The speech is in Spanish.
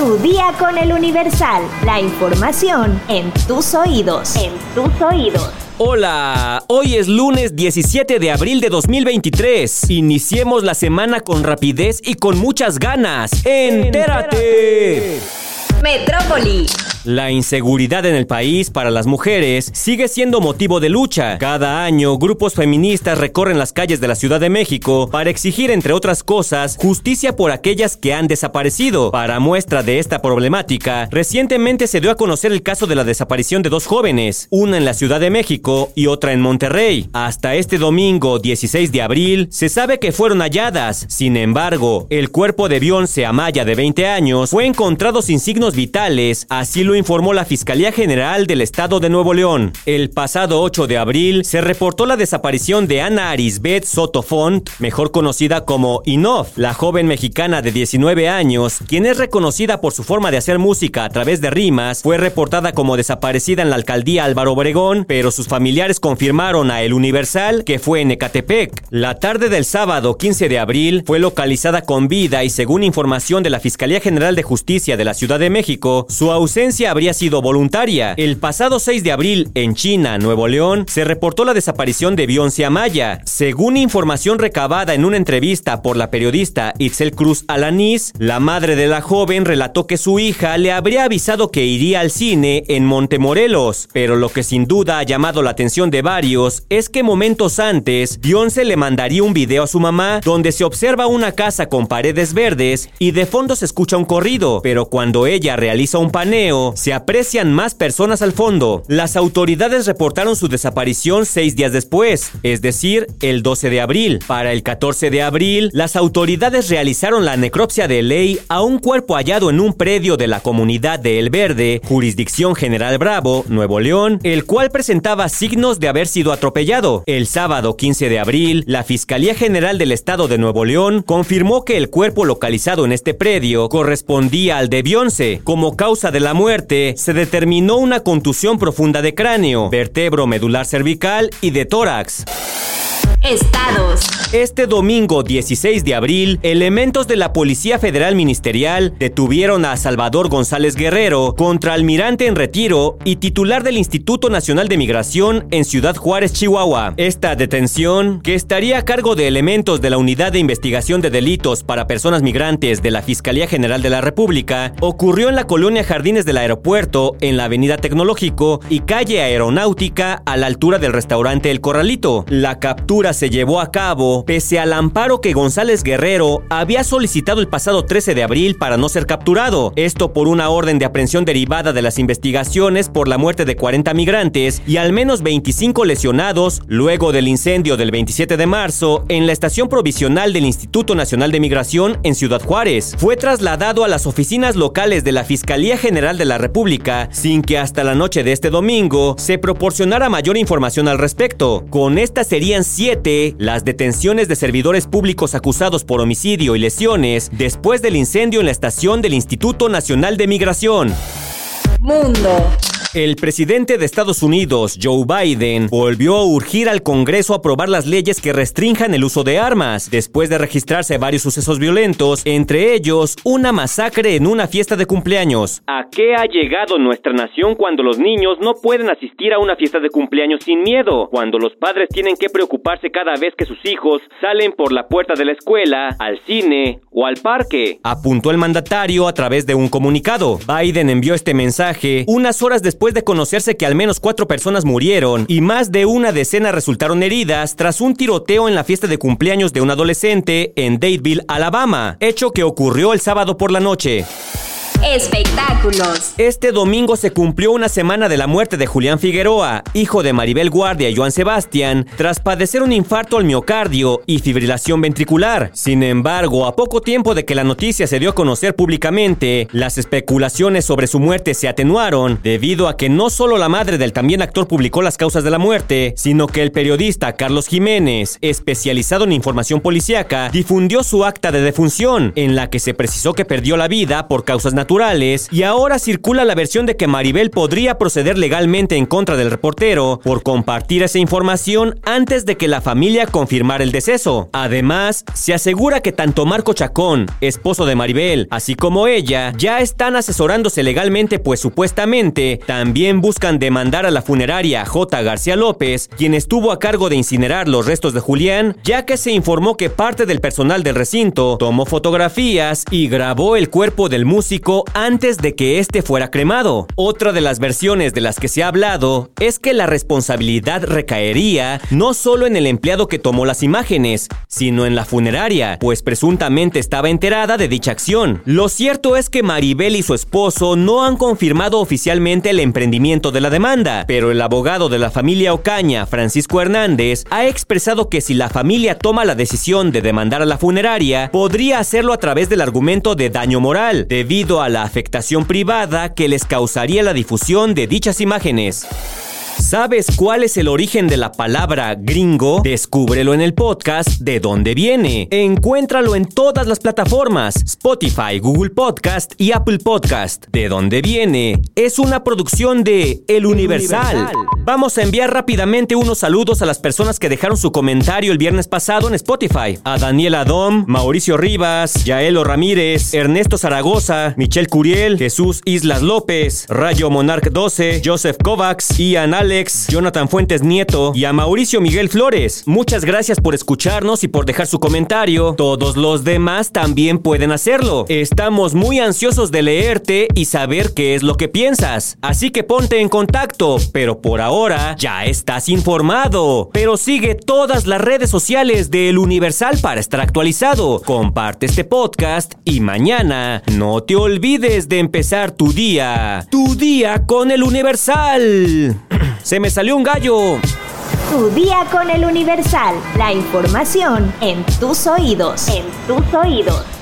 Tu día con el Universal. La información en tus oídos. En tus oídos. Hola, hoy es lunes 17 de abril de 2023. Iniciemos la semana con rapidez y con muchas ganas. ¡Entérate! Metrópoli. La inseguridad en el país para las mujeres sigue siendo motivo de lucha. Cada año, grupos feministas recorren las calles de la Ciudad de México para exigir, entre otras cosas, justicia por aquellas que han desaparecido. Para muestra de esta problemática, recientemente se dio a conocer el caso de la desaparición de dos jóvenes, una en la Ciudad de México y otra en Monterrey. Hasta este domingo, 16 de abril, se sabe que fueron halladas. Sin embargo, el cuerpo de Beyoncé Amaya, de 20 años, fue encontrado sin signos vitales, así lo informó la Fiscalía General del Estado de Nuevo León. El pasado 8 de abril se reportó la desaparición de Ana Arisbet Soto Font, mejor conocida como Inof, la joven mexicana de 19 años, quien es reconocida por su forma de hacer música a través de rimas, fue reportada como desaparecida en la alcaldía Álvaro Obregón, pero sus familiares confirmaron a El Universal que fue en Ecatepec. La tarde del sábado 15 de abril fue localizada con vida y según información de la Fiscalía General de Justicia de la Ciudad de México, su ausencia habría sido voluntaria. El pasado 6 de abril, en China, Nuevo León, se reportó la desaparición de Beyoncé Amaya. Según información recabada en una entrevista por la periodista Itzel Cruz Alanís, la madre de la joven relató que su hija le habría avisado que iría al cine en Montemorelos, pero lo que sin duda ha llamado la atención de varios es que momentos antes, Beyoncé le mandaría un video a su mamá donde se observa una casa con paredes verdes y de fondo se escucha un corrido, pero cuando ella realiza un paneo, se aprecian más personas al fondo. Las autoridades reportaron su desaparición seis días después, es decir, el 12 de abril. Para el 14 de abril, las autoridades realizaron la necropsia de ley a un cuerpo hallado en un predio de la comunidad de El Verde, jurisdicción General Bravo, Nuevo León, el cual presentaba signos de haber sido atropellado. El sábado 15 de abril, la Fiscalía General del Estado de Nuevo León confirmó que el cuerpo localizado en este predio correspondía al de Beyoncé. Como causa de la muerte, se determinó una contusión profunda de cráneo, vertebro medular cervical y de tórax. Estados. Este domingo 16 de abril, elementos de la Policía Federal Ministerial detuvieron a Salvador González Guerrero, contraalmirante en retiro y titular del Instituto Nacional de Migración en Ciudad Juárez, Chihuahua. Esta detención, que estaría a cargo de elementos de la Unidad de Investigación de Delitos para Personas Migrantes de la Fiscalía General de la República, ocurrió en la colonia Jardines del Aeropuerto, en la Avenida Tecnológico y calle Aeronáutica a la altura del restaurante El Corralito. La captura se llevó a cabo pese al amparo que González Guerrero había solicitado el pasado 13 de abril para no ser capturado. Esto por una orden de aprehensión derivada de las investigaciones por la muerte de 40 migrantes y al menos 25 lesionados luego del incendio del 27 de marzo en la estación provisional del Instituto Nacional de Migración en Ciudad Juárez. Fue trasladado a las oficinas locales de la Fiscalía General de la República sin que hasta la noche de este domingo se proporcionara mayor información al respecto. Con esta serían siete las detenciones de servidores públicos acusados por homicidio y lesiones después del incendio en la estación del Instituto Nacional de Migración. Mundo. El presidente de Estados Unidos, Joe Biden, volvió a urgir al Congreso a aprobar las leyes que restrinjan el uso de armas, después de registrarse varios sucesos violentos, entre ellos una masacre en una fiesta de cumpleaños. ¿A qué ha llegado nuestra nación cuando los niños no pueden asistir a una fiesta de cumpleaños sin miedo? Cuando los padres tienen que preocuparse cada vez que sus hijos salen por la puerta de la escuela, al cine o al parque. Apuntó el mandatario a través de un comunicado. Biden envió este mensaje unas horas después después de conocerse que al menos cuatro personas murieron y más de una decena resultaron heridas tras un tiroteo en la fiesta de cumpleaños de un adolescente en Dadeville, Alabama, hecho que ocurrió el sábado por la noche. Espectáculos. Este domingo se cumplió una semana de la muerte de Julián Figueroa, hijo de Maribel Guardia y Joan Sebastián, tras padecer un infarto al miocardio y fibrilación ventricular. Sin embargo, a poco tiempo de que la noticia se dio a conocer públicamente, las especulaciones sobre su muerte se atenuaron debido a que no solo la madre del también actor publicó las causas de la muerte, sino que el periodista Carlos Jiménez, especializado en información policíaca, difundió su acta de defunción, en la que se precisó que perdió la vida por causas naturales y ahora circula la versión de que Maribel podría proceder legalmente en contra del reportero por compartir esa información antes de que la familia confirmara el deceso. Además, se asegura que tanto Marco Chacón, esposo de Maribel, así como ella, ya están asesorándose legalmente pues supuestamente también buscan demandar a la funeraria J. García López, quien estuvo a cargo de incinerar los restos de Julián, ya que se informó que parte del personal del recinto tomó fotografías y grabó el cuerpo del músico antes de que éste fuera cremado. Otra de las versiones de las que se ha hablado es que la responsabilidad recaería no solo en el empleado que tomó las imágenes, sino en la funeraria, pues presuntamente estaba enterada de dicha acción. Lo cierto es que Maribel y su esposo no han confirmado oficialmente el emprendimiento de la demanda, pero el abogado de la familia Ocaña, Francisco Hernández, ha expresado que si la familia toma la decisión de demandar a la funeraria, podría hacerlo a través del argumento de daño moral, debido a la afectación privada que les causaría la difusión de dichas imágenes. ¿Sabes cuál es el origen de la palabra gringo? Descúbrelo en el podcast De dónde viene. Encuéntralo en todas las plataformas: Spotify, Google Podcast y Apple Podcast. De dónde viene es una producción de El Universal. Vamos a enviar rápidamente unos saludos a las personas que dejaron su comentario el viernes pasado en Spotify. A Daniel Adom, Mauricio Rivas, Yaelo Ramírez, Ernesto Zaragoza, Michelle Curiel, Jesús Islas López, Rayo Monarch 12, Joseph Kovacs, Ian Alex, Jonathan Fuentes Nieto y a Mauricio Miguel Flores. Muchas gracias por escucharnos y por dejar su comentario. Todos los demás también pueden hacerlo. Estamos muy ansiosos de leerte y saber qué es lo que piensas. Así que ponte en contacto, pero por ahora ya estás informado. Pero sigue todas las redes sociales de El Universal para estar actualizado. Comparte este podcast y mañana no te olvides de empezar tu día. Tu día con El Universal. Se me salió un gallo. Tu día con el Universal. La información en tus oídos. En tus oídos.